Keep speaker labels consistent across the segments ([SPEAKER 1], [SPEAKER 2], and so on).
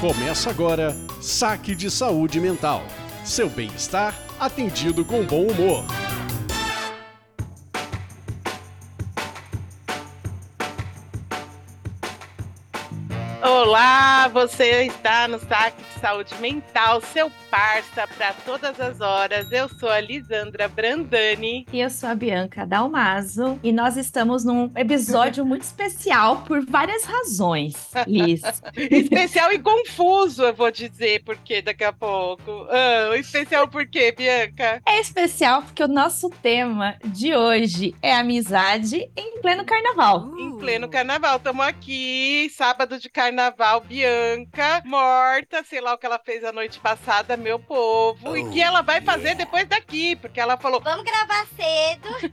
[SPEAKER 1] Começa agora Saque de Saúde Mental. Seu bem-estar atendido com bom humor.
[SPEAKER 2] Olá, você está no Saque Saúde Mental, seu parça para todas as horas. Eu sou a Lisandra Brandani.
[SPEAKER 3] E eu sou a Bianca Dalmaso. E nós estamos num episódio muito especial por várias razões, Liz.
[SPEAKER 2] especial e confuso, eu vou dizer, porque daqui a pouco. Ah, especial por quê, Bianca?
[SPEAKER 3] É especial porque o nosso tema de hoje é amizade em pleno carnaval.
[SPEAKER 2] Em pleno carnaval. Estamos aqui, sábado de carnaval, Bianca, morta, sei lá o que ela fez a noite passada, meu povo, oh, e que ela vai fazer yeah. depois daqui, porque ela falou:
[SPEAKER 4] Vamos gravar cedo.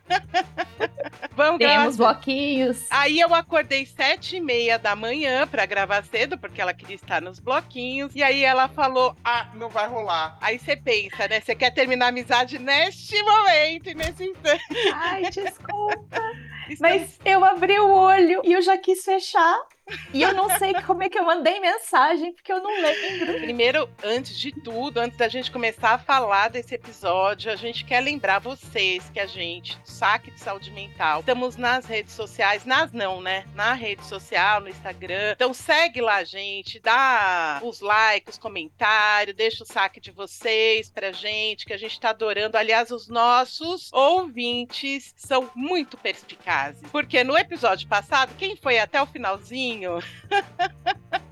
[SPEAKER 3] Vamos Temos gravar bloquinhos.
[SPEAKER 2] Aí eu acordei sete e meia da manhã para gravar cedo, porque ela queria estar nos bloquinhos. E aí ela falou: Ah, não vai rolar. Aí você pensa, né? Você quer terminar a amizade neste momento e nesse instante.
[SPEAKER 3] Ai, desculpa. Mas eu abri o olho e eu já quis fechar. E eu não sei como é que eu mandei mensagem, porque eu não lembro.
[SPEAKER 2] Primeiro, antes de tudo, antes da gente começar a falar desse episódio, a gente quer lembrar vocês que a gente, Saque de Saúde Mental, estamos nas redes sociais, nas não, né? Na rede social, no Instagram. Então segue lá gente, dá os likes, os comentários, deixa o saque de vocês pra gente, que a gente tá adorando. Aliás, os nossos ouvintes são muito perspicazes. Porque no episódio passado, quem foi até o finalzinho, pouquinho,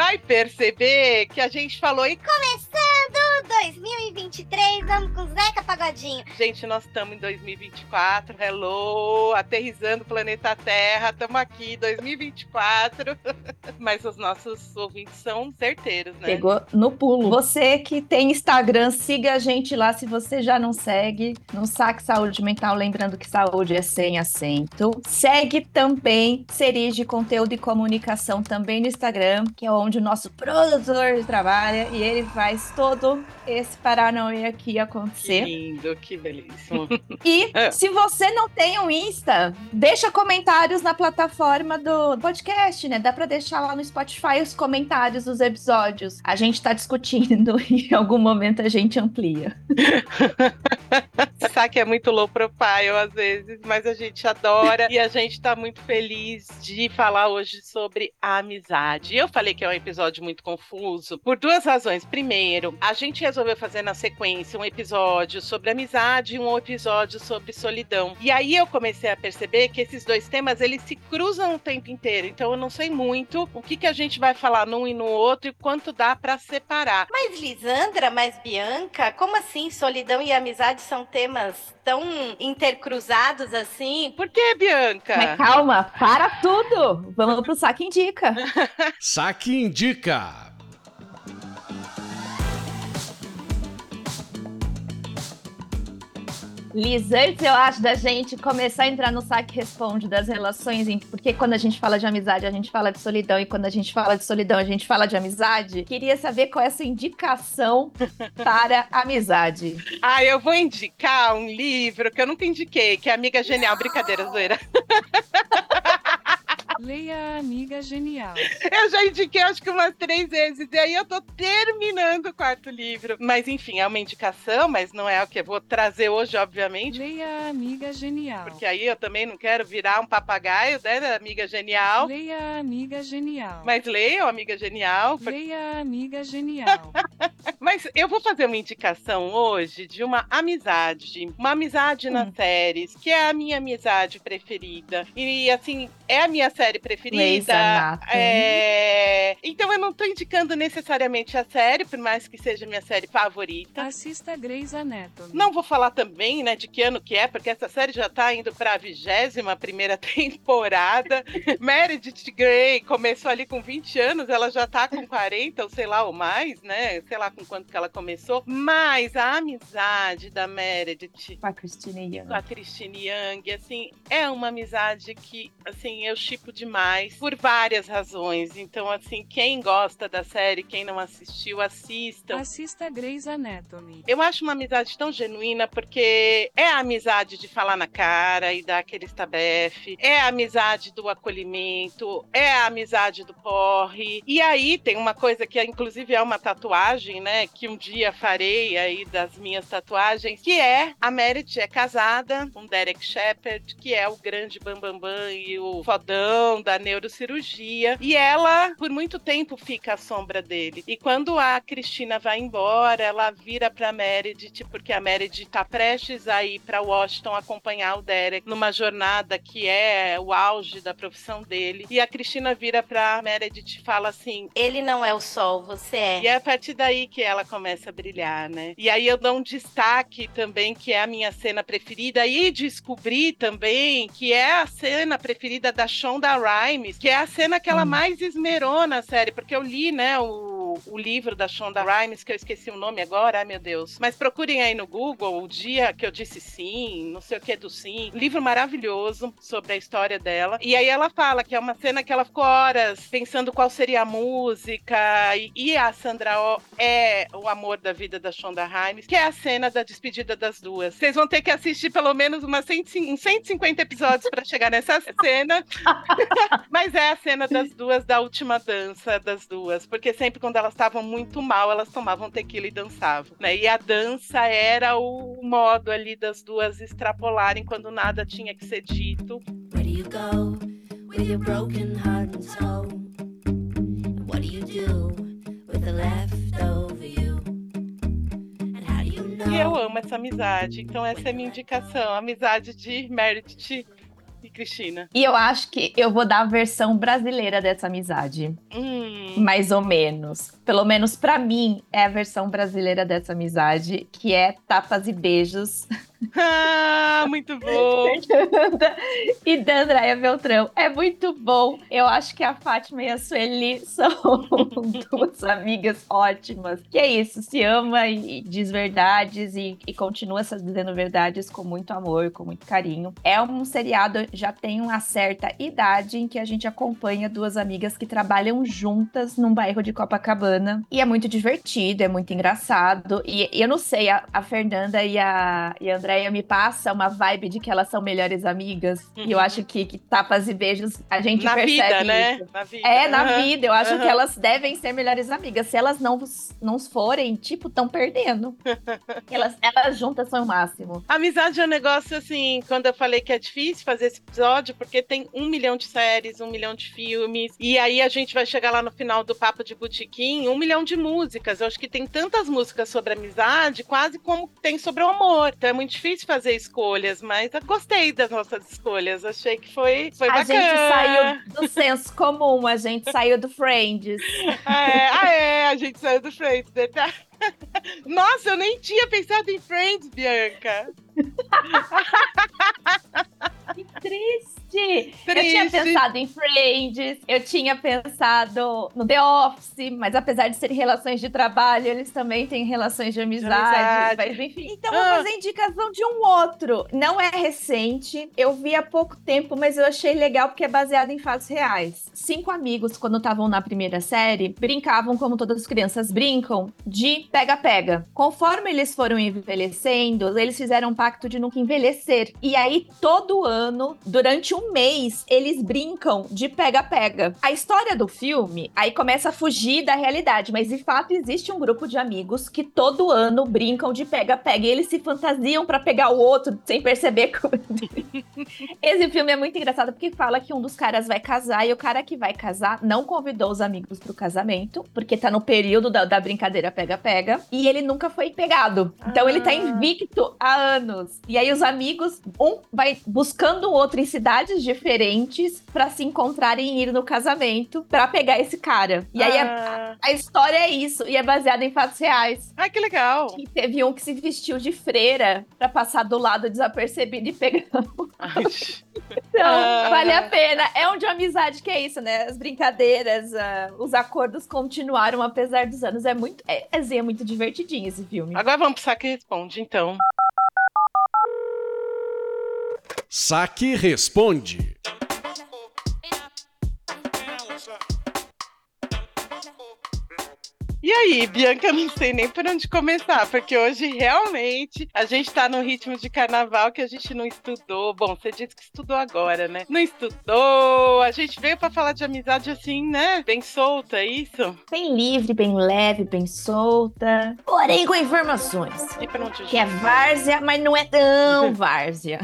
[SPEAKER 2] vai perceber que a gente falou e
[SPEAKER 4] começando 2023, vamos com Zeca Pagodinho.
[SPEAKER 2] Gente, nós estamos em 2024, hello, aterrizando o planeta Terra, estamos aqui 2024. Mas os nossos ouvintes são certeiros, né?
[SPEAKER 3] Pegou no pulo. Você que tem Instagram, siga a gente lá se você já não segue. No Saque Saúde Mental, lembrando que saúde é sem acento. Segue também Series de Conteúdo e Comunicação também no Instagram, que é onde o nosso produtor trabalha e ele faz todo esse Paranauê aqui acontecer.
[SPEAKER 2] Que lindo, que belíssimo.
[SPEAKER 3] e é. se você não tem um Insta, deixa comentários na plataforma do podcast, né? Dá pra deixar lá no Spotify os comentários dos episódios. A gente tá discutindo e em algum momento a gente amplia.
[SPEAKER 2] Sabe que é muito low profile às vezes, mas a gente adora e a gente tá muito feliz de falar hoje sobre a amizade. Eu falei que é um episódio muito confuso por duas razões. Primeiro, a gente resolveu fazer na sequência um episódio sobre amizade e um episódio sobre solidão. E aí eu comecei a perceber que esses dois temas eles se cruzam o tempo inteiro. Então eu não sei muito o que, que a gente vai falar num e no outro e quanto dá para separar.
[SPEAKER 4] Mas Lisandra, mas Bianca, como assim solidão e amizade são temas tão intercruzados assim?
[SPEAKER 2] Por que, Bianca?
[SPEAKER 3] Mas calma, para tudo. Vamos pro saque indica.
[SPEAKER 1] saque indica.
[SPEAKER 3] Liz, antes eu acho da gente começar a entrar no saque responde das relações, porque quando a gente fala de amizade, a gente fala de solidão, e quando a gente fala de solidão, a gente fala de amizade. Queria saber qual é essa indicação para amizade.
[SPEAKER 2] Ah, eu vou indicar um livro que eu nunca indiquei, que é Amiga Genial. Brincadeira, zoeira.
[SPEAKER 5] Leia a Amiga Genial.
[SPEAKER 2] Eu já indiquei acho que umas três vezes, e aí eu tô terminando o quarto livro. Mas enfim, é uma indicação, mas não é o que eu vou trazer hoje, obviamente.
[SPEAKER 5] Leia a Amiga Genial.
[SPEAKER 2] Porque aí eu também não quero virar um papagaio, né, Amiga Genial.
[SPEAKER 5] Leia a Amiga Genial.
[SPEAKER 2] Mas leia Amiga Genial.
[SPEAKER 5] Leia a Amiga Genial.
[SPEAKER 2] mas eu vou fazer uma indicação hoje de uma amizade, uma amizade hum. nas séries, que é a minha amizade preferida. E assim, é a minha série série preferida. É... Então eu não tô indicando necessariamente a série, por mais que seja minha série favorita.
[SPEAKER 5] Assista Grey's Anatomy.
[SPEAKER 2] Não vou falar também, né, de que ano que é, porque essa série já tá indo pra vigésima primeira temporada. Meredith Grey começou ali com 20 anos, ela já tá com 40, ou sei lá, ou mais, né? Sei lá com quanto que ela começou. Mas a amizade da Meredith
[SPEAKER 3] com a Christine Young.
[SPEAKER 2] Com a Christine Young, assim, é uma amizade que, assim, eu chipo demais por várias razões. Então, assim, quem gosta da série, quem não assistiu, assistam.
[SPEAKER 5] Assista Grey's Anatomy.
[SPEAKER 2] Eu acho uma amizade tão genuína porque é a amizade de falar na cara e dar aquele estabefe, é a amizade do acolhimento, é a amizade do porre. E aí tem uma coisa que inclusive é uma tatuagem, né, que um dia farei aí das minhas tatuagens, que é a Meredith é casada com Derek Shepard, que é o grande bambambam bam, bam, e o fodão da neurocirurgia, e ela por muito tempo fica à sombra dele. E quando a Cristina vai embora, ela vira para Meredith porque a Meredith tá prestes a ir para Washington acompanhar o Derek numa jornada que é o auge da profissão dele. E a Cristina vira para Meredith e fala assim:
[SPEAKER 4] Ele não é o sol, você é.
[SPEAKER 2] E é a partir daí que ela começa a brilhar, né? E aí eu dou um destaque também, que é a minha cena preferida, e descobri também que é a cena preferida da Shonda Rhimes, que é a cena que ela mais esmerou na série, porque eu li, né, o, o livro da Shonda Rhimes, que eu esqueci o nome agora, ai meu Deus. Mas procurem aí no Google o dia que eu disse sim, não sei o que do sim. Livro maravilhoso sobre a história dela. E aí ela fala que é uma cena que ela ficou horas pensando qual seria a música. E, e a Sandra Oh é o amor da vida da Shonda Rhimes, que é a cena da despedida das duas. Vocês vão ter que assistir pelo menos umas 150 episódios para chegar nessa cena. Mas é a cena das duas, da última dança das duas. Porque sempre quando elas estavam muito mal, elas tomavam tequila e dançavam. Né? E a dança era o modo ali das duas extrapolarem quando nada tinha que ser dito.
[SPEAKER 6] Where do you go with your broken heart and soul? And what do you do with the left over you?
[SPEAKER 2] E eu amo essa amizade. Então essa é a minha indicação. Amizade de Meredith Cristina.
[SPEAKER 3] E eu acho que eu vou dar a versão brasileira dessa amizade.
[SPEAKER 2] Hum.
[SPEAKER 3] Mais ou menos. Pelo menos pra mim, é a versão brasileira dessa amizade, que é tapas e beijos.
[SPEAKER 2] Ah, muito bom.
[SPEAKER 3] e da Andréia Beltrão. É muito bom. Eu acho que a Fátima e a Sueli são duas amigas ótimas. Que é isso, se ama e diz verdades e, e continua dizendo verdades com muito amor, com muito carinho. É um seriado, já tem uma certa idade em que a gente acompanha duas amigas que trabalham juntas num bairro de Copacabana. E é muito divertido, é muito engraçado. E, e eu não sei, a, a Fernanda e a, e a Andréia me passa uma vibe de que elas são melhores amigas. E eu
[SPEAKER 2] Uhum.
[SPEAKER 3] acho que, que tapas e beijos a gente
[SPEAKER 2] Na
[SPEAKER 3] percebe
[SPEAKER 2] vida, né?
[SPEAKER 3] isso.
[SPEAKER 2] Na vida.
[SPEAKER 3] É, na
[SPEAKER 2] Aham.
[SPEAKER 3] vida. Eu acho
[SPEAKER 2] aham.
[SPEAKER 3] que elas devem ser melhores amigas. Se elas não, não forem, tipo, estão perdendo. elas, elas juntas são o máximo.
[SPEAKER 2] Amizade é um negócio assim, quando eu falei que é difícil fazer esse episódio, porque tem um milhão de séries, um milhão de filmes, e aí a gente vai chegar lá no final do Papo de Botequim, um milhão de músicas. Eu acho que tem tantas músicas sobre amizade, quase como tem sobre o amor. Então é muito difícil fazer escolhas, mas eu gostei das nossas escolhas. Achei que foi, foi
[SPEAKER 3] a
[SPEAKER 2] bacana.
[SPEAKER 3] gente saiu do senso comum, a gente saiu do Friends.
[SPEAKER 2] Ah, é, ah, é, a gente saiu do Friends, verdade? Nossa, eu nem tinha pensado em Friends, Bianca.
[SPEAKER 3] Que triste! Eu tinha
[SPEAKER 2] Triste.
[SPEAKER 3] pensado em Friends, eu tinha pensado no The Office, mas apesar de serem relações de trabalho, eles também têm relações de amizade.
[SPEAKER 2] amizade.
[SPEAKER 3] Mas enfim. Então vou
[SPEAKER 2] Ah.
[SPEAKER 3] fazer indicação de um outro. Não é recente, eu vi há pouco tempo, mas eu achei legal porque é baseado em fatos reais. Cinco amigos, quando estavam na primeira série, brincavam como todas as crianças brincam, de pega-pega. Conforme eles foram envelhecendo, eles fizeram pacto de nunca envelhecer. E aí, todo ano, durante um mês, eles brincam de pega-pega. A história do filme aí começa a fugir da realidade, mas de fato existe um grupo de amigos que todo ano brincam de pega-pega e eles se fantasiam pra pegar o outro sem perceber. como- Esse filme é muito engraçado porque fala que um dos caras vai casar e o cara que vai casar não convidou os amigos pro casamento, porque tá no período da, da brincadeira pega-pega, e ele nunca foi pegado. Então ele tá
[SPEAKER 2] Ah.
[SPEAKER 3] invicto há anos. E aí os amigos, um vai buscando o outro em cidades diferentes pra se encontrarem e ir no casamento pra pegar esse cara. E aí a,
[SPEAKER 2] ah,
[SPEAKER 3] a história é isso, e é baseada em fatos reais.
[SPEAKER 2] ai, que legal.
[SPEAKER 3] E teve um que se vestiu de freira pra passar do lado desapercebido e pegar então,
[SPEAKER 2] Ah.
[SPEAKER 3] vale a pena. É um de amizade que é isso, né? As brincadeiras, ah, os acordos continuaram apesar dos anos. É muito, é, é, é muito divertidinho esse filme.
[SPEAKER 2] Agora vamos pro saque responde, então.
[SPEAKER 1] Saque Responde.
[SPEAKER 2] E aí, Bianca, eu não sei nem por onde começar, porque hoje realmente a gente tá num ritmo de carnaval que a gente não estudou. Bom, você disse que estudou agora, né? Não estudou, a gente veio pra falar de amizade assim, né? Bem solta, é isso?
[SPEAKER 3] Bem livre, bem leve, bem solta. Porém, com informações.
[SPEAKER 2] E pra onde
[SPEAKER 3] Que é várzea, mas não é tão várzea.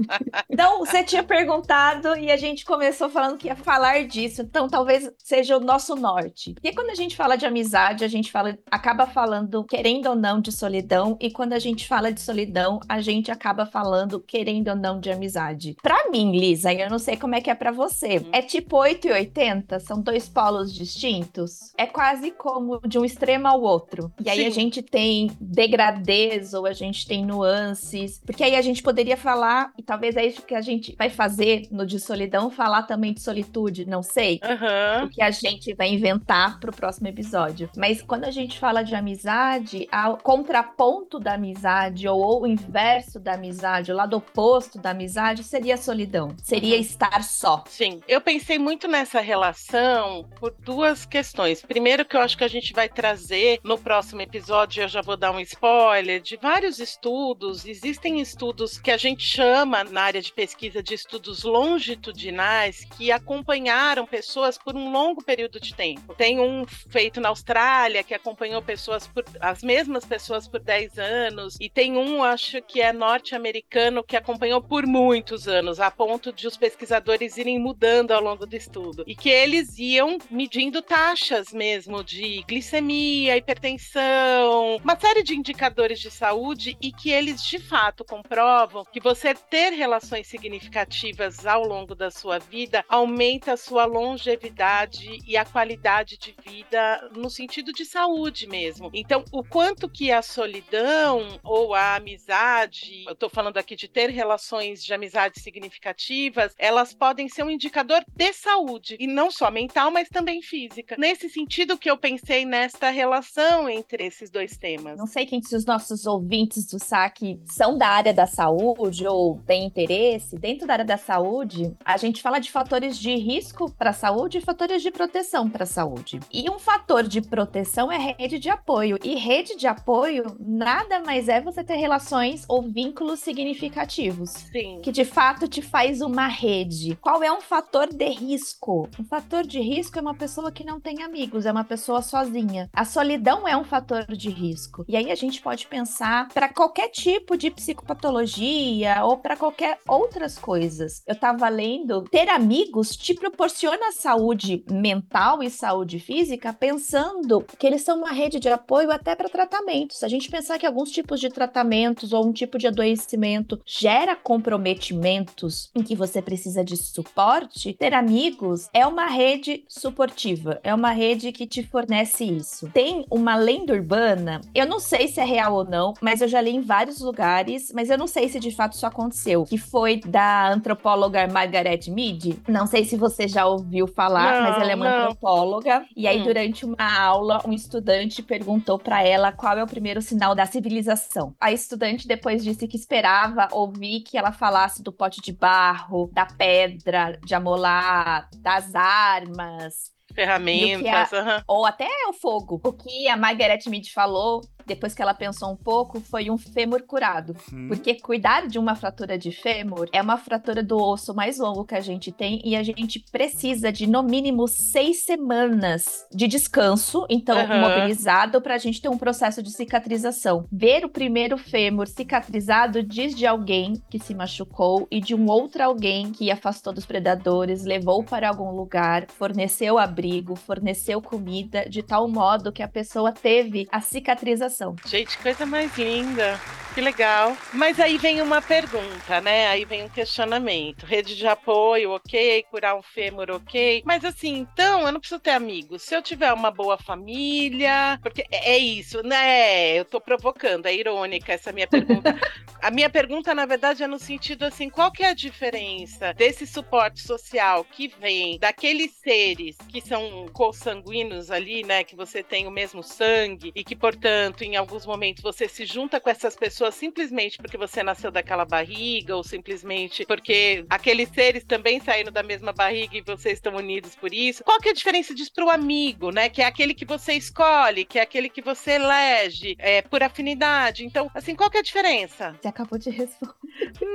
[SPEAKER 3] então, você tinha perguntado e a gente começou falando que ia falar disso. Então, talvez seja o nosso norte. Porque quando a gente fala de amizade, a gente fala, acaba falando, querendo ou não, de solidão. E quando a gente fala de solidão, a gente acaba falando, querendo ou não, de amizade. Pra mim, Lisa, eu não sei como é que é pra você. É tipo 8 e 80? São dois polos distintos? É quase como de um extremo ao outro. E aí a
[SPEAKER 2] Sim.
[SPEAKER 3] gente tem degradês ou a gente tem nuances. Porque aí a gente poderia falar, e talvez é isso que a gente vai fazer no de solidão, falar também de solitude, não sei.
[SPEAKER 2] Aham.
[SPEAKER 3] O que a gente vai inventar pro próximo episódio. Mas quando a gente fala de amizade, o contraponto da amizade, ou o inverso da amizade, o lado oposto da amizade, seria a solidão. Seria
[SPEAKER 2] Uhum.
[SPEAKER 3] estar só.
[SPEAKER 2] Sim, eu pensei muito nessa relação por duas questões. Primeiro, que eu acho que a gente vai trazer no próximo episódio, eu já vou dar um spoiler, de vários estudos. Existem estudos que a gente chama na área de pesquisa de estudos longitudinais que acompanharam pessoas por um longo período de tempo. Tem um feito na Austrália que acompanhou pessoas por as mesmas pessoas por 10 anos, e tem um, acho que é norte-americano, que acompanhou por muitos anos, a ponto de os pesquisadores irem mudando ao longo do estudo. E que eles iam medindo taxas mesmo de glicemia, hipertensão, uma série de indicadores de saúde e que eles de fato comprovam que você ter relações significativas ao longo da sua vida aumenta a sua longevidade e a qualidade de vida no sentido de saúde mesmo. Então, o quanto que a solidão ou a amizade, eu tô falando aqui de ter relações de amizade significativas, elas podem ser um indicador de saúde, e não só mental, mas também física. Nesse sentido que eu pensei nesta relação entre esses dois temas.
[SPEAKER 3] Não sei quem se os nossos ouvintes do SAC são da área da saúde ou têm interesse. Dentro da área da saúde, a gente fala de fatores de risco para a saúde e fatores de proteção para a saúde. E um fator de proteção é rede de apoio. E rede de apoio nada mais é você ter relações ou vínculos significativos.
[SPEAKER 2] Sim.
[SPEAKER 3] Que de fato te faz uma rede. Qual é um fator de risco? Um fator de risco é uma pessoa que não tem amigos, é uma pessoa sozinha. A solidão é um fator de risco. E aí a gente pode pensar para qualquer tipo de psicopatologia ou para qualquer outras coisas. Eu tava lendo, ter amigos te proporciona saúde mental e saúde física, pensando que eles são uma rede de apoio até para tratamentos. Se a gente pensar que alguns tipos de tratamentos ou um tipo de adoecimento gera comprometimentos em que você precisa de suporte, ter amigos é uma rede suportiva, é uma rede que te fornece isso. Tem uma lenda urbana, eu não sei se é real ou não, mas eu já li em vários lugares, mas eu não sei se de fato isso aconteceu, que foi da antropóloga Margaret Mead. Não sei se você já ouviu falar,
[SPEAKER 2] Não,
[SPEAKER 3] mas ela é uma
[SPEAKER 2] não.
[SPEAKER 3] antropóloga. E aí,
[SPEAKER 2] Hum.
[SPEAKER 3] durante uma aula, um estudante perguntou pra ela qual é o primeiro sinal da civilização. A estudante depois disse que esperava ouvir que ela falasse do pote de barro, da pedra de amolar, das armas,
[SPEAKER 2] Ferramentas. aham.
[SPEAKER 3] ou até o fogo. O que a Margaret Mead falou, depois que ela pensou um pouco, foi um fêmur curado. Porque cuidar de uma fratura de fêmur é uma fratura do osso mais longo que a gente tem e a gente precisa de no mínimo seis semanas de descanso, então
[SPEAKER 2] Aham.
[SPEAKER 3] mobilizado, para a gente ter um processo de cicatrização. Ver o primeiro fêmur cicatrizado diz de alguém que se machucou e de um outro alguém que afastou dos predadores, levou para algum lugar, forneceu abrigo, forneceu comida, de tal modo que a pessoa teve a cicatrização.
[SPEAKER 2] Gente, coisa mais linda. Que legal. Mas aí vem uma pergunta, né? Aí vem um questionamento. Rede de apoio, ok. Curar um fêmur, ok. Mas assim, então eu não preciso ter amigos. Se eu tiver uma boa família. Porque é é isso, né? Eu tô provocando, é irônica essa minha pergunta. a minha pergunta, na verdade, é no sentido assim: qual que é a diferença desse suporte social que vem daqueles seres que são consanguíneos ali, né? Que você tem o mesmo sangue e que, portanto, em alguns momentos você se junta com essas pessoas pessoa simplesmente porque você nasceu daquela barriga, ou simplesmente porque aqueles seres também saíram da mesma barriga e vocês estão unidos por isso. Qual que é a diferença disso pro amigo, né? Que é aquele que você escolhe, que é aquele que você elege é, por afinidade. Então, assim, qual que é a diferença?
[SPEAKER 3] Você acabou de responder.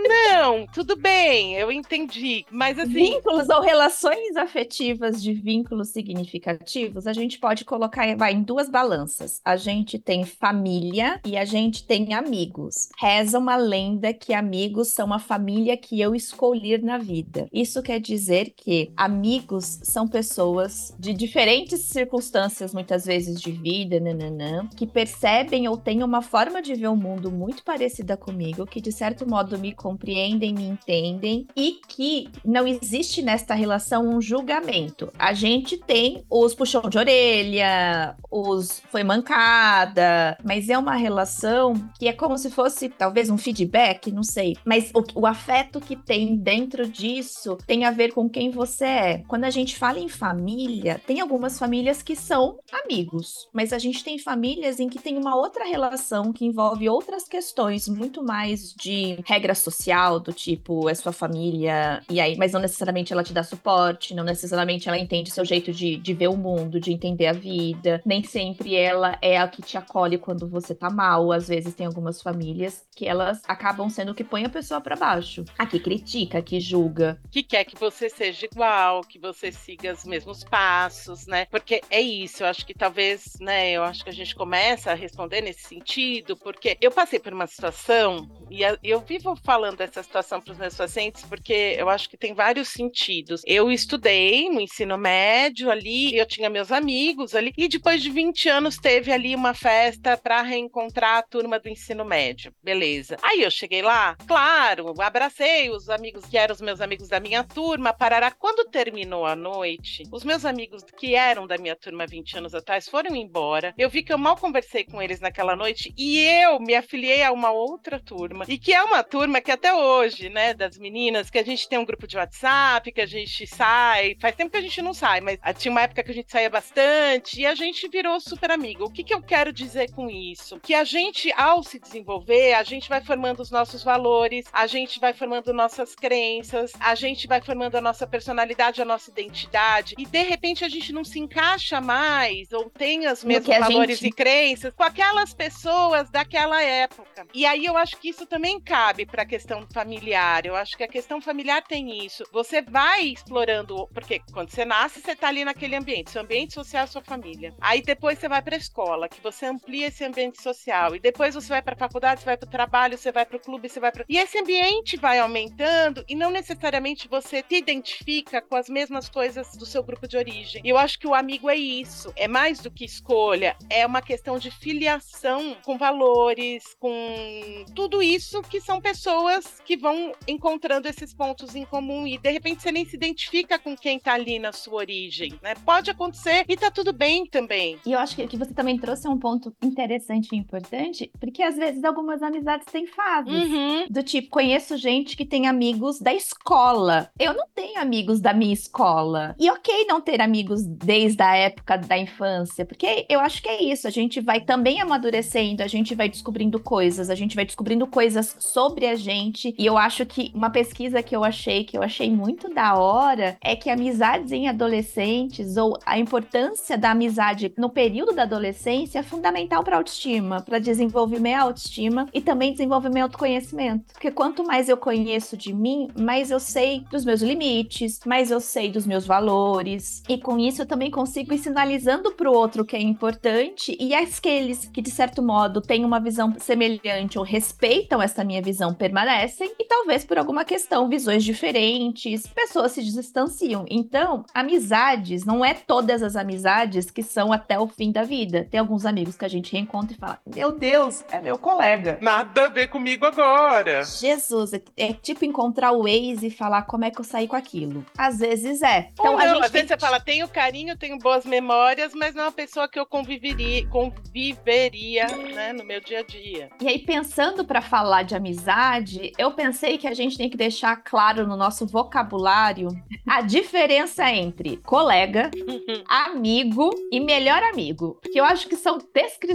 [SPEAKER 2] Não, tudo bem, eu entendi. Mas assim.
[SPEAKER 3] Vínculos ou relações afetivas de vínculos significativos, a gente pode colocar vai, em duas balanças. A gente tem família e a gente tem amigos. Reza uma lenda que amigos são a família que eu escolher na vida. Isso quer dizer que amigos são pessoas de diferentes circunstâncias, muitas vezes de vida, nananã, que percebem ou têm uma forma de ver o mundo muito parecida comigo, que de certo modo me compreendem, me entendem e que não existe nesta relação um julgamento. A gente tem os puxão de orelha, os foi mancada, mas é uma relação que é como se fosse talvez um feedback, não sei. Mas o, o afeto que tem dentro disso tem a ver com quem você é. Quando a gente fala em família, tem algumas famílias que são amigos, mas a gente tem famílias em que tem uma outra relação que envolve outras questões, muito mais de regra social, do tipo, é sua família, e aí, mas não necessariamente ela te dá suporte, não necessariamente ela entende seu jeito de, de ver o mundo, de entender a vida, nem sempre ela é a que te acolhe quando você tá mal. Às vezes tem algumas famílias que elas acabam sendo que põe a pessoa para baixo. A que critica, a que julga.
[SPEAKER 2] que quer que você seja igual, que você siga os mesmos passos, né? Porque é isso, eu acho que talvez, né, eu acho que a gente começa a responder nesse sentido, porque eu passei por uma situação e eu vivo falando dessa situação para os meus pacientes porque eu acho que tem vários sentidos. Eu estudei no ensino médio ali, eu tinha meus amigos ali e depois de 20 anos teve ali uma festa para reencontrar a turma do ensino médio. Beleza. Aí eu cheguei lá, claro, abracei os amigos que eram os meus amigos da minha turma, parará. Quando terminou a noite, os meus amigos que eram da minha turma 20 anos atrás foram embora. Eu vi que eu mal conversei com eles naquela noite e eu me afiliei a uma outra turma. E que é uma turma que até hoje, né, das meninas, que a gente tem um grupo de WhatsApp, que a gente sai. Faz tempo que a gente não sai, mas tinha uma época que a gente saía bastante e a gente virou super amigo. O que, que eu quero dizer com isso? Que a gente, ao se desenvolver, a gente vai formando os nossos valores, a gente vai formando nossas crenças, a gente vai formando a nossa personalidade, a nossa identidade, e de repente a gente não se encaixa mais ou tem os mesmos valores
[SPEAKER 3] gente-
[SPEAKER 2] e crenças com aquelas pessoas daquela época. E aí eu acho que isso também cabe para a questão familiar. Eu acho que a questão familiar tem isso. Você vai explorando, porque quando você nasce, você tá ali naquele ambiente, seu ambiente social sua família. Aí depois você vai para a escola, que você amplia esse ambiente social. E depois você vai para a faculdade, você vai para o trabalho, você vai para o clube, você vai para E esse ambiente vai aumentando e não necessariamente você se identifica com as mesmas coisas do seu grupo de origem. E eu acho que o amigo é isso, é mais do que escolha, é uma questão de filiação com valores, com tudo isso que são pessoas que vão encontrando esses pontos em comum e de repente você nem se identifica com quem tá ali na sua origem, né? Pode acontecer e tá tudo bem também.
[SPEAKER 3] E eu acho que o que você também trouxe é um ponto interessante e importante, porque às vezes algumas amizades têm fases.
[SPEAKER 2] Uhum.
[SPEAKER 3] Do tipo, conheço gente que tem amigos da escola. Eu não tenho amigos da minha escola. E ok não ter amigos desde a época da infância, porque eu acho que é isso. A gente vai também amadurecendo, a gente vai descobrindo coisas, a gente vai descobrindo coisas sobre a gente. E eu acho que uma pesquisa que eu achei, que eu achei muito da hora, é que amizades em adolescentes, ou a importância da amizade no período da adolescência, é fundamental para autoestima, para desenvolver minha autoestima e também desenvolver meu autoconhecimento. Porque quanto mais eu conheço de mim, mais eu sei dos meus limites, mais eu sei dos meus valores. E com isso eu também consigo ir sinalizando outro o que é importante e aqueles que, de certo modo, têm uma visão semelhante ou respeitam essa minha visão permanecem e talvez por alguma questão, visões diferentes, pessoas se distanciam. Então, amizades, não é todas as amizades que são até o fim da vida. Tem alguns amigos que a gente reencontra e fala: Meu Deus, é meu colega.
[SPEAKER 2] Nada a ver comigo agora.
[SPEAKER 3] Jesus, é, é tipo encontrar o Waze e falar como é que eu saí com aquilo. Às vezes é.
[SPEAKER 2] Então,
[SPEAKER 3] Então a
[SPEAKER 2] não,
[SPEAKER 3] gente
[SPEAKER 2] às
[SPEAKER 3] tem
[SPEAKER 2] vezes você fala, tenho carinho, tenho boas memórias, mas não é uma pessoa que eu conviveria, conviveria né, no meu dia a dia.
[SPEAKER 3] E aí, pensando para falar de amizade, eu pensei que a gente tem que deixar claro no nosso vocabulário a diferença entre colega, amigo e melhor amigo. Porque eu acho que são descrições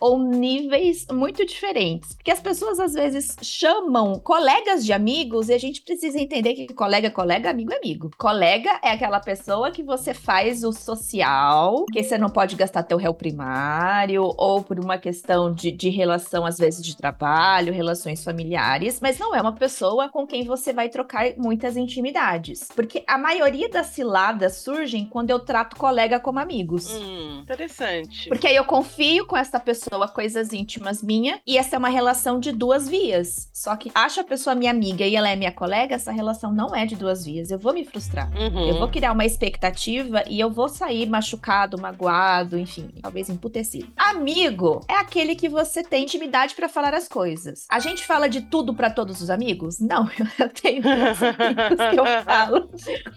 [SPEAKER 3] ou níveis muito muito diferentes. Porque as pessoas às vezes chamam colegas de amigos e a gente precisa entender que colega é colega, amigo é amigo. Colega é aquela pessoa que você faz o social, que você não pode gastar teu réu primário, ou por uma questão de, de relação, às vezes, de trabalho, relações familiares, mas não é uma pessoa com quem você vai trocar muitas intimidades. Porque a maioria das ciladas surgem quando eu trato colega como amigos.
[SPEAKER 2] Hum, interessante.
[SPEAKER 3] Porque aí eu confio com essa pessoa coisas íntimas minha e essa é uma relação de duas vias. Só que acho a pessoa minha amiga e ela é minha colega, essa relação não é de duas vias. Eu vou me frustrar.
[SPEAKER 2] Uhum.
[SPEAKER 3] Eu vou criar uma expectativa e eu vou sair machucado, magoado, enfim, talvez emputecido. Amigo é aquele que você tem intimidade pra falar as coisas. A gente fala de tudo pra todos os amigos? Não, eu tenho amigos que eu falo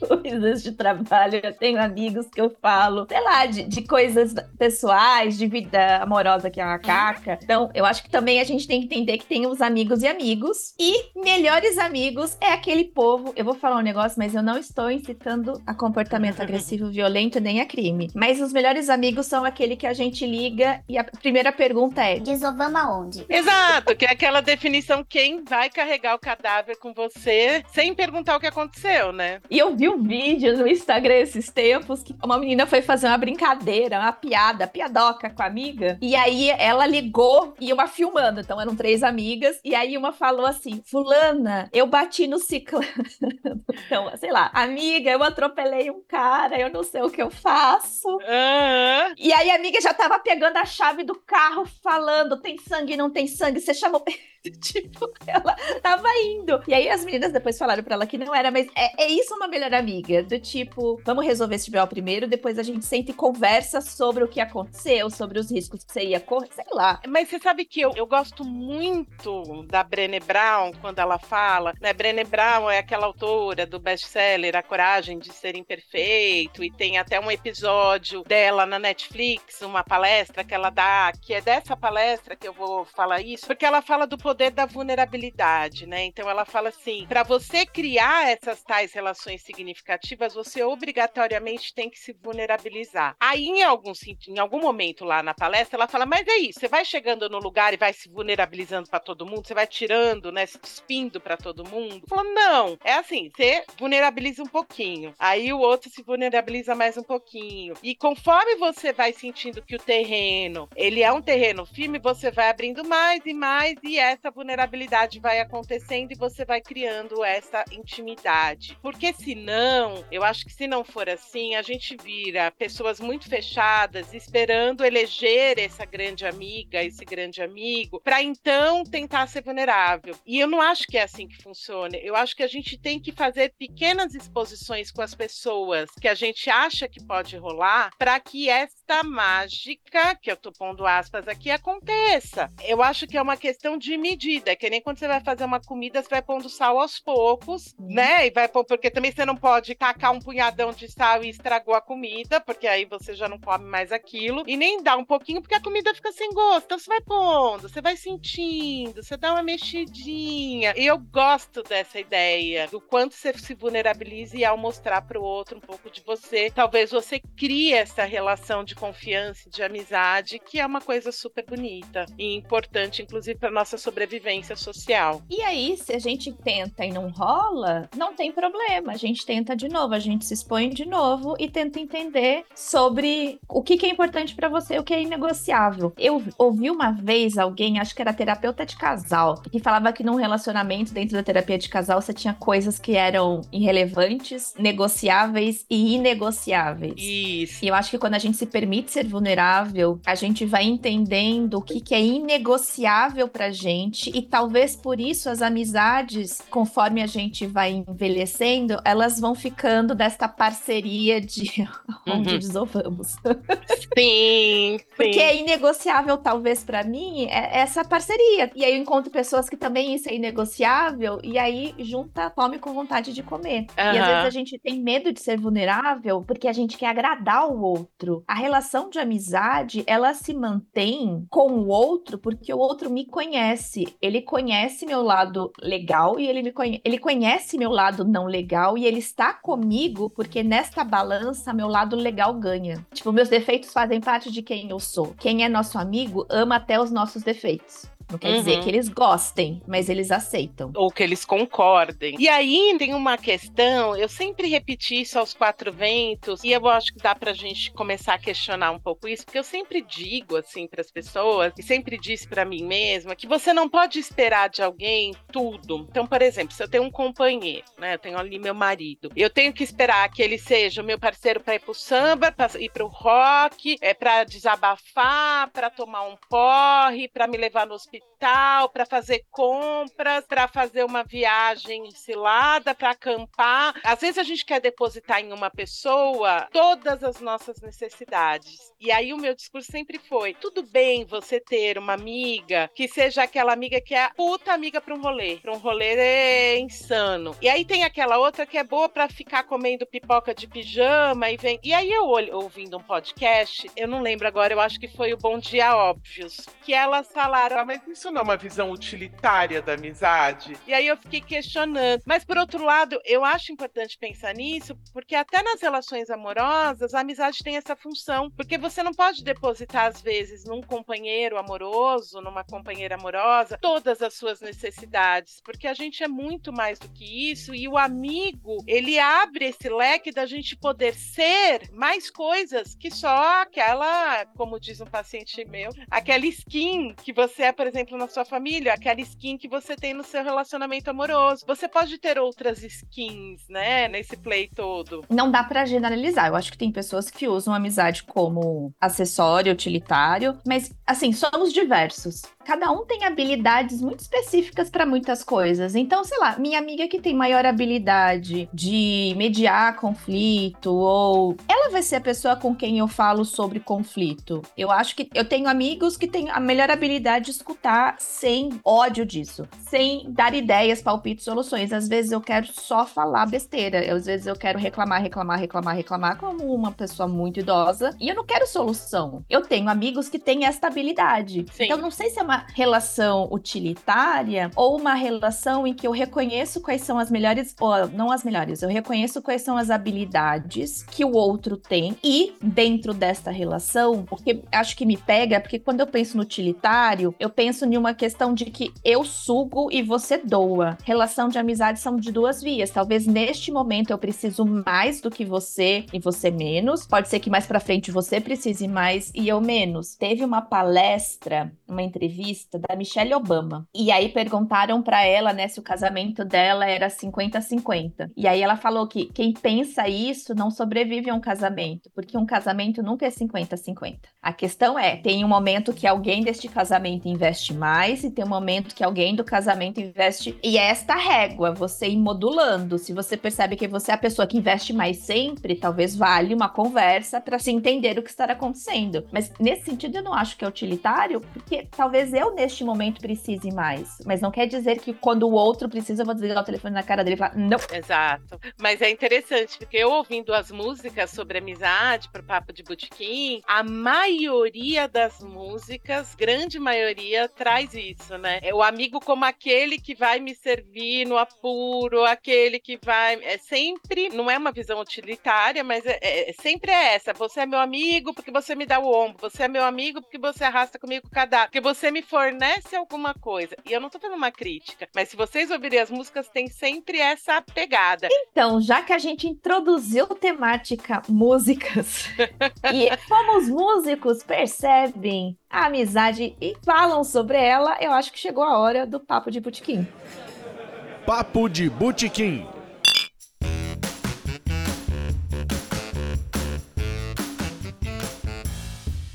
[SPEAKER 3] coisas de trabalho, eu tenho amigos que eu falo, sei lá, de, de coisas pessoais, de vida amorosa que é uma caca. Então, eu acho que também a gente tem que entender que tem os amigos e amigos. E melhores amigos é aquele povo. Eu vou falar um negócio, mas eu não estou incitando a comportamento agressivo, violento, nem a crime. Mas os melhores amigos são aquele que a gente liga e a primeira pergunta é:
[SPEAKER 7] Desovamos aonde?
[SPEAKER 2] Exato, que é aquela definição quem vai carregar o cadáver com você sem perguntar o que aconteceu, né?
[SPEAKER 3] E eu vi um vídeo no Instagram esses tempos que uma menina foi fazer uma brincadeira, uma piada, piadoca com a amiga. E aí ela ligou e uma filmando. Então eram três amigas. E aí uma falou assim: Fulana, eu bati no ciclano. então, sei lá, amiga, eu atropelei um cara, eu não sei o que eu faço. E aí a amiga já tava pegando a chave do carro, falando: tem sangue, não tem sangue. Você chamou. tipo, ela tava indo. E aí as meninas depois falaram pra ela que não era, mas é, é isso uma melhor amiga. Do tipo, vamos resolver esse BO primeiro, depois a gente senta e conversa sobre o que aconteceu, sobre os riscos que você ia correr, sei lá.
[SPEAKER 2] Mas você sabe que eu, eu gosto muito da Brené Brown quando ela fala, né? Brené Brown é aquela autora do best-seller A Coragem de Ser Imperfeito e tem até um episódio dela na Netflix, uma palestra que ela dá, que é dessa palestra que eu vou falar isso, porque ela fala do poder da vulnerabilidade, né? Então ela fala assim, para você criar essas tais relações significativas, você obrigatoriamente tem que se vulnerabilizar. Aí em algum em algum momento lá na palestra, ela fala: "Mas é isso, você vai chegando no lugar e vai se vulnerabilizando para todo mundo, você vai tirando, né, se despindo para todo mundo". Falou: "Não, é assim, você vulnerabiliza um pouquinho. Aí o outro se vulnerabiliza mais um pouquinho. E conforme você vai sentindo que o terreno, ele é um terreno firme, você vai abrindo mais e mais e essa vulnerabilidade vai acontecendo e você vai criando essa intimidade. Porque senão, eu acho que se não for assim, a gente vira pessoas muito fechadas, esperando eleger essa grande amiga, esse grande amigo, para então tentar ser vulnerável. E eu não acho que é assim que funciona. Eu acho que a gente tem que fazer pequenas exposições com as pessoas que a gente acha que pode rolar, para que esta mágica, que eu tô pondo aspas aqui, aconteça. Eu acho que é uma questão de medida, é que nem quando você vai fazer uma comida, você vai pondo sal aos poucos, né? E vai pôr, porque também você não pode tacar um punhadão de sal e estragou a comida, porque aí você já não come mais aquilo, e nem dá um pouquinho, porque a comida fica sem gosto. Então você vai pondo, você vai sentindo, você dá uma mexidinha. E eu gosto dessa ideia, do quanto você se vulnerabiliza e ao mostrar para o outro um pouco de você, talvez você crie essa relação de confiança, de amizade, que é uma coisa super bonita e importante, inclusive, para nossa sobrevivência social.
[SPEAKER 3] E aí, se a gente tenta e não rola, não tem problema. A gente tenta de novo, a gente se expõe de novo e tenta entender sobre o que, que é importante pra você, o que é inegociável. Eu ouvi uma vez alguém, acho que era terapeuta de casal, que falava que num relacionamento dentro da terapia de casal você tinha coisas que eram irrelevantes, negociáveis e inegociáveis.
[SPEAKER 2] Isso.
[SPEAKER 3] E eu acho que quando a gente se permite ser vulnerável, a gente vai entendendo o que, que é inegociável pra gente e talvez por isso as amizades, conforme a gente vai envelhecendo, elas vão ficando desta parceria de onde
[SPEAKER 2] Uhum.
[SPEAKER 3] desovamos.
[SPEAKER 2] Sim,
[SPEAKER 3] Porque
[SPEAKER 2] sim.
[SPEAKER 3] é inegociável, talvez, pra mim, é essa parceria. E aí eu encontro pessoas que também isso é inegociável, e aí junta fome com vontade de comer. E às vezes a gente tem medo de ser vulnerável porque a gente quer agradar o outro. A relação de amizade, ela se mantém com o outro porque o outro me conhece. Ele conhece meu lado legal e ele me conhece. Ele conhece meu lado não legal e ele está comigo porque nesta balança meu lado legal ganha. Tipo, meus defeitos fazem parte de quem eu sou. Quem é nosso amigo ama até os nossos defeitos. Não quer dizer
[SPEAKER 2] Uhum.
[SPEAKER 3] que eles gostem, mas eles aceitam.
[SPEAKER 2] ou que eles concordem. E aí tem uma questão, eu sempre repeti isso aos quatro ventos, e eu acho que dá pra gente começar a questionar um pouco isso, porque eu sempre digo assim para as pessoas, e sempre disse pra mim mesma, que você não pode esperar de alguém tudo. Então, por exemplo, se eu tenho um companheiro, né, eu tenho ali meu marido, eu tenho que esperar que ele seja o meu parceiro para ir pro samba, para ir pro rock, é para desabafar, para tomar um porre, para me levar no hospital, para fazer compras, para fazer uma viagem cilada, para acampar. Às vezes a gente quer depositar em uma pessoa todas as nossas necessidades. E aí o meu discurso sempre foi: tudo bem você ter uma amiga que seja aquela amiga que é puta amiga para um rolê, para um rolê insano. E aí tem aquela outra que é boa para ficar comendo pipoca de pijama e vem. E aí eu ouvindo um podcast, eu não lembro agora, eu acho que foi o Bom Dia Óbvios, que elas falaram,
[SPEAKER 7] Ah, mas isso não é uma visão utilitária da amizade?
[SPEAKER 2] e aí eu fiquei questionando. Mas por outro lado, eu acho importante pensar nisso, porque até nas relações amorosas, a amizade tem essa função. Porque você não pode depositar, às vezes, num companheiro amoroso, numa companheira amorosa, todas as suas necessidades. Porque a gente é muito mais do que isso, e o amigo, ele abre esse leque da gente poder ser mais coisas que só aquela, como diz um paciente meu, aquela skin que você é, por exemplo, na sua família, aquela skin que você tem no seu relacionamento amoroso. Você pode ter outras skins, né, nesse play todo.
[SPEAKER 3] Não dá pra generalizar. Eu acho que tem pessoas que usam amizade como acessório, utilitário, mas assim, somos diversos. Cada um tem habilidades muito específicas para muitas coisas. Então, sei lá, minha amiga que tem maior habilidade de mediar conflito ou ela vai ser a pessoa com quem eu falo sobre conflito. Eu acho que eu tenho amigos que têm a melhor habilidade de escutar sem ódio disso, sem dar ideias, palpites, soluções. Às vezes eu quero só falar besteira. Às vezes eu quero reclamar, reclamar, reclamar, reclamar como uma pessoa muito idosa e eu não quero solução. Eu tenho amigos que têm esta habilidade.
[SPEAKER 2] Sim.
[SPEAKER 3] Então não sei se é uma relação utilitária ou uma relação em que eu reconheço quais são as melhores, ou não as melhores, eu reconheço quais são as habilidades que o outro tem e dentro desta relação, o que acho que me pega é porque quando eu penso no utilitário, eu penso em uma questão de que eu sugo e você doa. Relação de amizade são de duas vias. Talvez neste momento eu preciso mais do que você e você menos. Pode ser que mais pra frente você precise mais e eu menos. Teve uma palestra, uma entrevista da Michelle Obama. E aí perguntaram pra ela, né, se o casamento dela era 50-50. E aí ela falou que quem pensa isso não sobrevive a um casamento, porque um casamento nunca é 50-50. A questão é, tem um momento que alguém deste casamento investe mais e tem um momento que alguém do casamento investe. E é esta régua, você ir modulando. Se você percebe que você é a pessoa que investe mais sempre, talvez valha uma conversa para se entender o que está acontecendo. Mas nesse sentido eu não acho que é utilitário, porque talvez eu neste momento precise mais. Mas não quer dizer que quando o outro precisa, eu vou desligar o telefone na cara dele e falar, não.
[SPEAKER 2] Exato. Mas é interessante, porque eu ouvindo as músicas sobre amizade pro Papo de Botequim, a maioria das músicas, grande maioria, traz isso, né? É o amigo como aquele que vai me servir no apuro, aquele que vai. É sempre, não é uma visão utilitária, mas é, é- é- sempre é essa. Você é meu amigo porque você me dá o ombro, você é meu amigo porque você arrasta comigo o cadáver, porque você me fornece alguma coisa. E eu não tô fazendo uma crítica, mas se vocês ouvirem as músicas, tem sempre essa pegada.
[SPEAKER 3] Então, já que a gente introduziu temática músicas e como os músicos percebem a amizade e falam sobre ela, eu acho que chegou a hora do papo de botequim.
[SPEAKER 1] Papo de Botequim.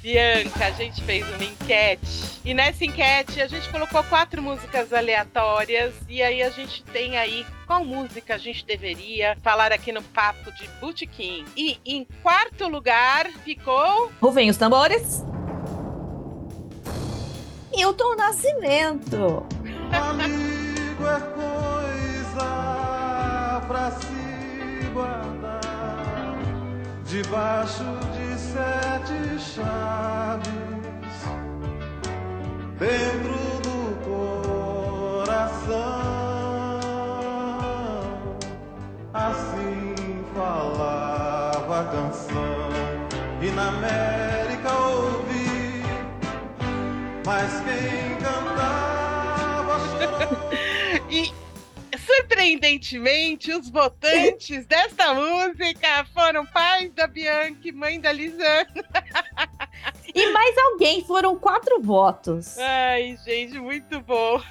[SPEAKER 2] Bianca, a gente fez uma enquete. E nessa enquete a gente colocou quatro músicas aleatórias. E aí a gente tem aí qual música a gente deveria falar aqui no Papo de Botequim. E em quarto lugar ficou.
[SPEAKER 3] Ruvem os tambores. Hilton Nascimento.
[SPEAKER 8] Amigo é coisa pra se guardar debaixo de sete chaves dentro do coração. Assim falava a canção e na América mas quem cantava
[SPEAKER 2] e surpreendentemente, os votantes desta música foram pais da Bianca e mãe da Lisana.
[SPEAKER 3] E mais alguém, foram quatro votos.
[SPEAKER 2] Ai, gente, muito bom.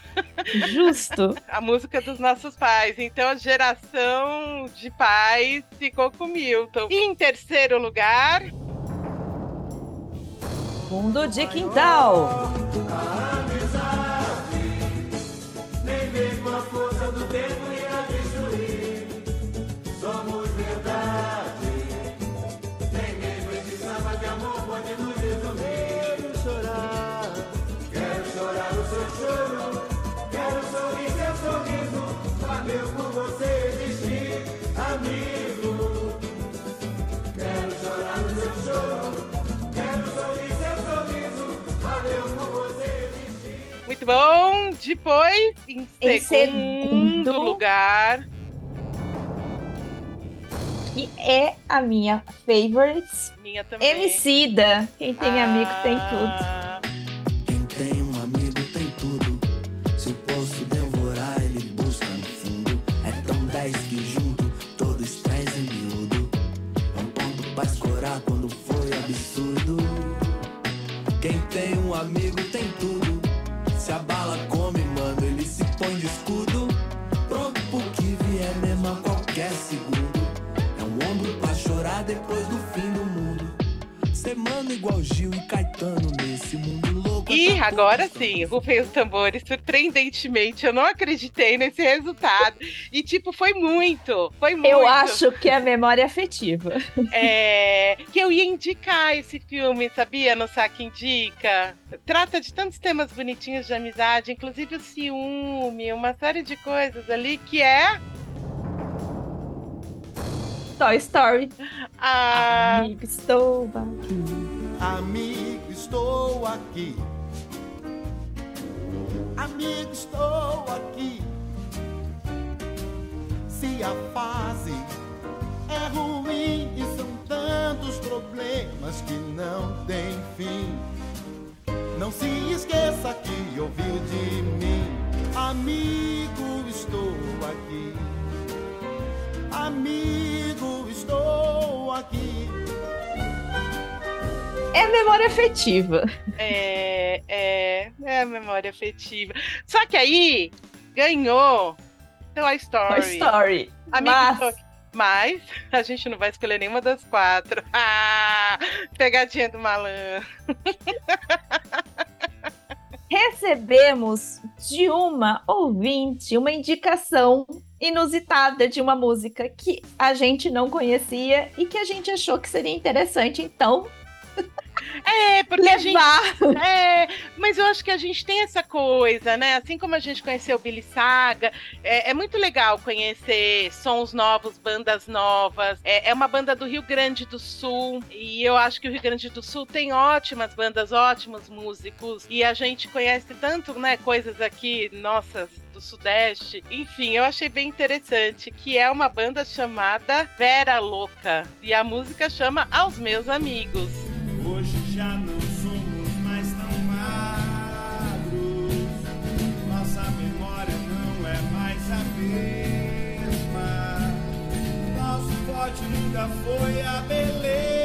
[SPEAKER 3] Justo.
[SPEAKER 2] A música dos nossos pais. Então a geração de pais ficou com Milton. E em terceiro lugar,
[SPEAKER 3] Fundo de quintal.
[SPEAKER 2] Bom. Depois, em,
[SPEAKER 3] Em
[SPEAKER 2] segundo
[SPEAKER 3] segundo.
[SPEAKER 2] lugar,
[SPEAKER 3] Que é a minha favorite.
[SPEAKER 2] minha também.
[SPEAKER 3] Emicida. Quem tem amigo tem tudo.
[SPEAKER 2] Ah,
[SPEAKER 9] Quem tem um amigo tem tudo. Se eu posso devorar, ele busca no fundo. É tão 10 que junto, todos trazem miúdo. É um ponto pra escorar quando foi absurdo. Quem tem um amigo tem tudo. Se a bala come, mano, ele se põe de escudo. Pronto pro que vier mesmo a qualquer segundo. É um ombro pra chorar depois do fim do mundo. Ser mano igual Gil e Caetano nesse mundo louco.
[SPEAKER 2] E agora sim, rufem os tambores. Surpreendentemente, eu não acreditei nesse resultado. E, tipo, foi muito. Foi muito.
[SPEAKER 3] Eu acho que é memória afetiva.
[SPEAKER 2] é, que eu ia indicar esse filme, sabia? No Saque Indica. Trata de tantos temas bonitinhos de amizade, inclusive o ciúme, uma série de coisas ali que é
[SPEAKER 3] Toy Story.
[SPEAKER 2] a.
[SPEAKER 3] Amigo, estou aqui.
[SPEAKER 8] Amigo, estou aqui. Amigo, estou aqui. Se a fase é ruim e são tantos problemas que não tem fim. Não se esqueça que ouviu de mim. Amigo, estou aqui. Amigo, estou aqui.
[SPEAKER 3] É memória afetiva.
[SPEAKER 2] É, é, é memória afetiva. Só que aí ganhou Toy Story.
[SPEAKER 3] Toy Story.
[SPEAKER 2] Amigo,
[SPEAKER 3] Mas-
[SPEAKER 2] Mas a gente não vai escolher nenhuma das quatro. Ah, pegadinha do malandro.
[SPEAKER 3] recebemos de uma ouvinte uma indicação inusitada de uma música que a gente não conhecia e que a gente achou que seria interessante, então,
[SPEAKER 2] É, porque a gente.
[SPEAKER 3] levar.
[SPEAKER 2] É, mas eu acho que a gente tem essa coisa, né? Assim como a gente conheceu o Billy Saga, é, é muito legal conhecer sons novos, bandas novas. É, é uma banda do Rio Grande do Sul e eu acho que o Rio Grande do Sul tem ótimas bandas, ótimos músicos e a gente conhece tanto, né, coisas aqui nossas do Sudeste. Enfim, eu achei bem interessante que é uma banda chamada Vera Louca e a música chama Aos Meus Amigos.
[SPEAKER 10] Hoje já não somos mais tão magros. Nossa memória não é mais a mesma. Nosso forte nunca foi a beleza.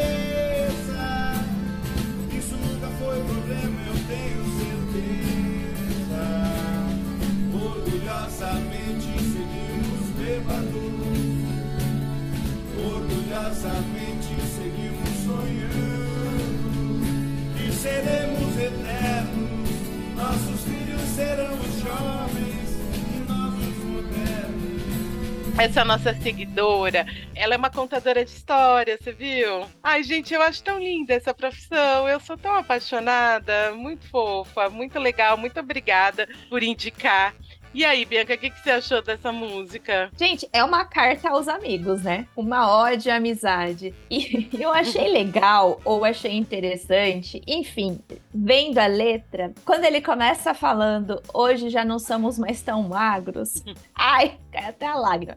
[SPEAKER 2] Essa nossa seguidora, ela é uma contadora de história, você viu? Ai, gente, eu acho tão linda essa profissão. Eu sou tão apaixonada, muito fofa, muito legal. Muito obrigada por indicar. E aí, Bianca, o que, que você achou dessa música?
[SPEAKER 3] Gente, é uma carta aos amigos, né? Uma ode à amizade. E eu achei legal, ou achei interessante, enfim, vendo a letra, quando ele começa falando, hoje já não somos mais tão magros, ai, cai até a lágrima.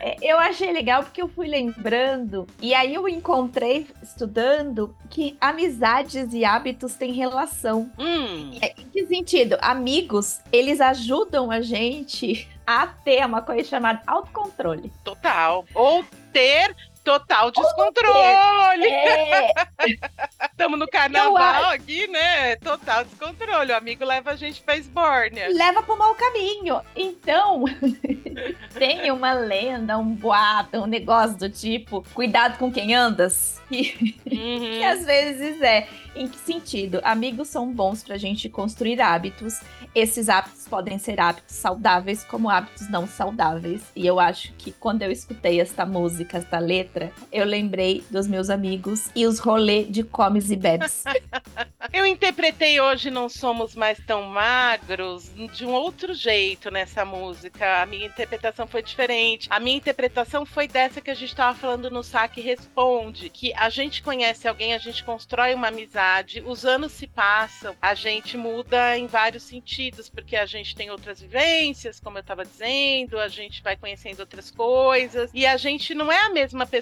[SPEAKER 3] É, eu achei legal porque eu fui lembrando, e aí eu encontrei estudando que amizades e hábitos têm relação.
[SPEAKER 2] Hum,
[SPEAKER 3] É, Em que sentido? Amigos, eles ajudam a gente a ter uma coisa chamada autocontrole.
[SPEAKER 2] total. Ou ter total descontrole.
[SPEAKER 3] É,
[SPEAKER 2] Estamos no carnaval aqui, né? Total descontrole. O amigo leva a gente pra esbórnia.
[SPEAKER 3] leva para o mau caminho. Então, tem uma lenda, um boato, um negócio do tipo, cuidado com quem andas. Que,
[SPEAKER 2] Uhum.
[SPEAKER 3] que às vezes é. Em que sentido? Amigos são bons pra gente construir hábitos. Esses hábitos podem ser hábitos saudáveis, como hábitos não saudáveis. E eu acho que quando eu escutei esta música, esta letra, eu lembrei dos meus amigos e os rolês de comes e bebes.
[SPEAKER 2] Eu interpretei hoje Não Somos Mais Tão Magros de um outro jeito nessa música. A minha interpretação foi diferente. A minha interpretação foi dessa que a gente estava falando no Saque Responde, que a gente conhece alguém, a gente constrói uma amizade, os anos se passam, a gente muda em vários sentidos, porque a gente tem outras vivências, como eu estava dizendo, a gente vai conhecendo outras coisas, e a gente não é a mesma pessoa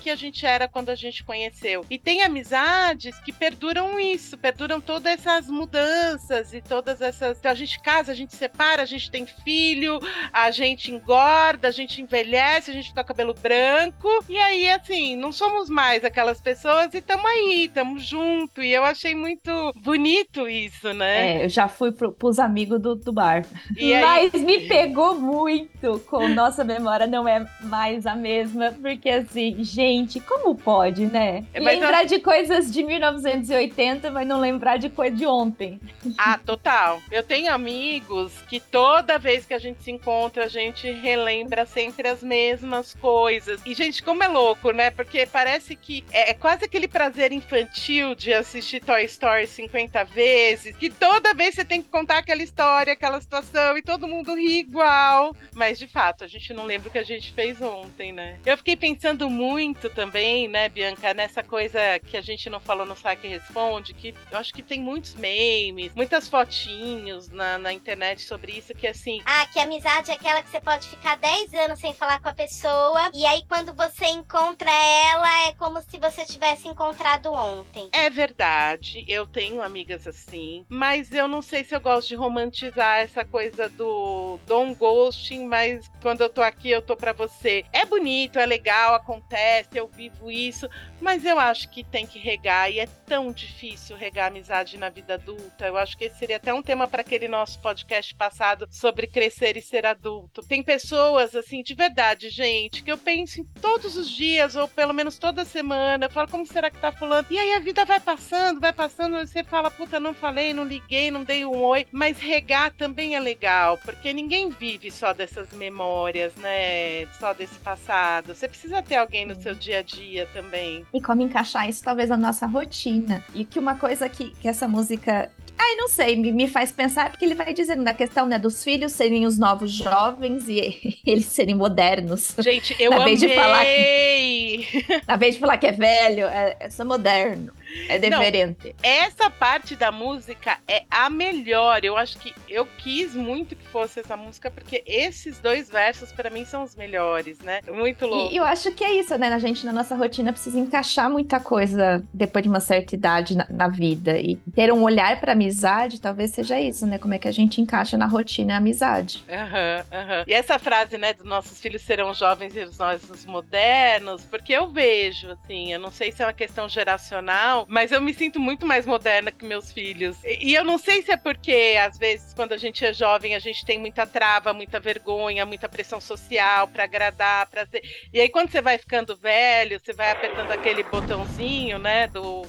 [SPEAKER 2] que a gente era quando a gente conheceu. E tem amizades que perduram isso, perduram todas essas mudanças e todas essas. Então a gente casa, a gente separa, a gente tem filho, a gente engorda, a gente envelhece, a gente fica com cabelo branco. E aí, assim, não somos mais aquelas pessoas e estamos aí, estamos junto. E eu achei muito bonito isso, né?
[SPEAKER 3] É, eu já fui pro, pros amigos do, do bar.
[SPEAKER 2] E aí-
[SPEAKER 3] Mas me pegou muito com nossa memória não é mais a mesma, porque assim, gente, como pode, né?
[SPEAKER 2] É,
[SPEAKER 3] Lembrar de coisas de 1980, mas não lembrar de coisa de ontem.
[SPEAKER 2] Ah, total. Eu tenho amigos que toda vez que a gente se encontra, a gente relembra sempre as mesmas coisas. E, gente, como é louco, né? Porque parece que é, é quase aquele prazer infantil de assistir Toy Story 50 vezes, que toda vez você tem que contar aquela história, aquela situação, e todo mundo ri igual. Mas, de fato, a gente não lembra o que a gente fez ontem, né? Eu fiquei pensando muito também, né, Bianca, nessa coisa que a gente não falou no Saque Responde, que eu acho que tem muitos memes, muitas fotinhos na, na internet sobre isso, que assim,
[SPEAKER 4] Ah, que amizade é aquela que você pode ficar 10 anos sem falar com a pessoa. E aí, quando você encontra ela, é como se você tivesse encontrado ontem.
[SPEAKER 2] É verdade, eu tenho amigas assim, mas eu não sei se eu gosto de romantizar essa coisa do don't ghosting, mas quando eu tô aqui, eu tô pra você. É bonito, é legal, acontece, eu vivo isso, mas eu acho que tem que regar e é tão difícil regar amizade na vida adulta. Eu acho que esse seria até um tema para aquele nosso podcast passado sobre crescer e ser adulto. Tem pessoas assim, de verdade, gente, que eu penso em todos os dias ou pelo menos toda semana, eu falo como será que tá fulano? E aí a vida vai passando, vai passando, e você fala, puta, não falei, não liguei, não dei um oi, mas regar também é legal, porque ninguém vive só dessas memórias, né? Só desse passado. Você precisa ter alguém no seu dia a dia também.
[SPEAKER 3] E como encaixar isso talvez na nossa rotina. E que uma coisa que, que essa música. Ai, não sei, me, me faz pensar, porque ele vai dizendo na questão né, dos filhos serem os novos jovens e eles serem modernos.
[SPEAKER 2] Gente, eu
[SPEAKER 3] Na
[SPEAKER 2] amei!
[SPEAKER 3] vez de falar Na vez de falar que é velho, é, é só moderno. É diferente.
[SPEAKER 2] Essa parte da música é a melhor. Eu acho que eu quis muito que fosse essa música, porque esses dois versos, pra mim, são os melhores, né? Muito louco.
[SPEAKER 3] E eu acho que é isso, né? A gente, na nossa rotina, precisa encaixar muita coisa depois de uma certa idade na, na vida. E ter um olhar pra amizade talvez seja isso, né? Como é que a gente encaixa na rotina a amizade.
[SPEAKER 2] Aham, aham. E essa frase, né, dos nossos filhos serão jovens e os nossos modernos, porque eu vejo, assim, eu não sei se é uma questão geracional, mas eu me sinto muito mais moderna que meus filhos. E, e eu não sei se é porque, às vezes, quando a gente é jovem, a gente tem muita trava, muita vergonha, muita pressão social pra agradar, pra ser. E aí, quando você vai ficando velho, você vai apertando aquele botãozinho, né, do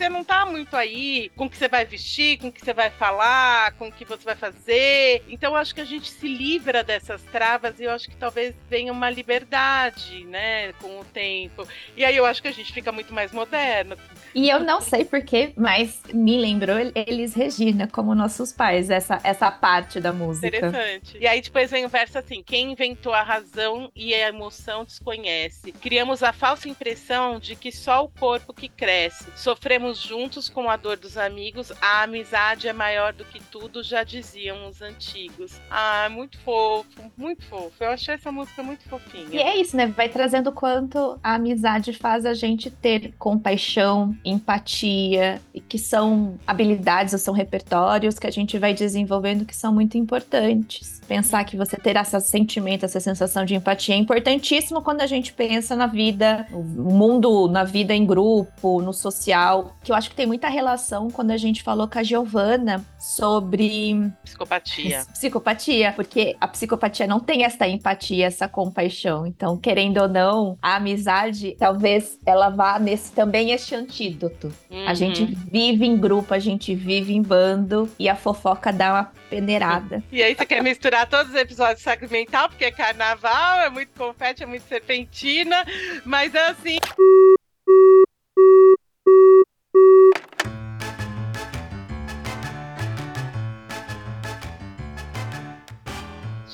[SPEAKER 2] você não tá muito aí com o que você vai vestir, com o que você vai falar, com o que você vai fazer. Então eu acho que a gente se livra dessas travas e eu acho que talvez venha uma liberdade, né, com o tempo. E aí eu acho que a gente fica muito mais moderno.
[SPEAKER 3] E eu não sei porquê, mas me lembrou Elis Regina como nossos pais, essa, essa parte da música.
[SPEAKER 2] Interessante. E aí depois vem o verso assim: quem inventou a razão e a emoção desconhece. Criamos a falsa impressão de que só o corpo que cresce. Sofremos juntos com a dor dos amigos. A amizade é maior do que tudo, já diziam os antigos. Ah, muito fofo, muito fofo. Eu achei essa música muito fofinha.
[SPEAKER 3] E é isso, né? Vai trazendo quanto a amizade faz a gente ter compaixão, empatia, que são habilidades ou são repertórios que a gente vai desenvolvendo que são muito importantes. Pensar que você ter esse sentimento, essa sensação de empatia é importantíssimo quando a gente pensa na vida, no mundo, na vida em grupo, no social, que eu acho que tem muita relação quando a gente falou com a Giovana sobre
[SPEAKER 2] psicopatia.
[SPEAKER 3] Psicopatia, porque a psicopatia não tem essa empatia, essa compaixão. Então, querendo ou não, a amizade, talvez ela vá nesse também este antídoto.
[SPEAKER 2] Uhum.
[SPEAKER 3] A gente vive em grupo, a gente vive em bando e a fofoca dá uma peneirada.
[SPEAKER 2] E aí você quer misturar todos os episódios Sacramental, porque é carnaval, é muito confete, é muito serpentina, mas é assim.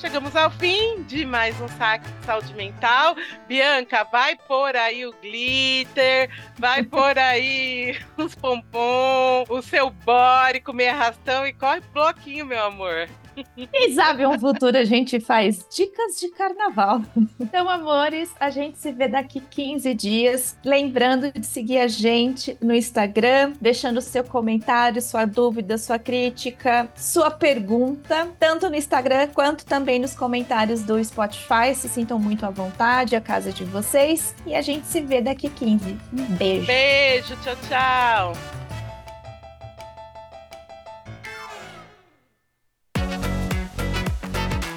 [SPEAKER 2] Chegamos ao fim de mais um saque de saúde mental. Bianca, vai por aí o glitter, vai por aí os pompom, o seu body, comer arrastão e corre bloquinho, meu amor.
[SPEAKER 3] Quem sabe um futuro a gente faz dicas de carnaval. Então, amores, a gente se vê daqui 15 dias. Lembrando de seguir a gente no Instagram, deixando seu comentário, sua dúvida, sua crítica, sua pergunta, tanto no Instagram quanto também nos comentários do Spotify. Se sintam muito à vontade, a casa de vocês. E a gente se vê daqui 15. Um beijo.
[SPEAKER 2] Beijo, tchau, tchau.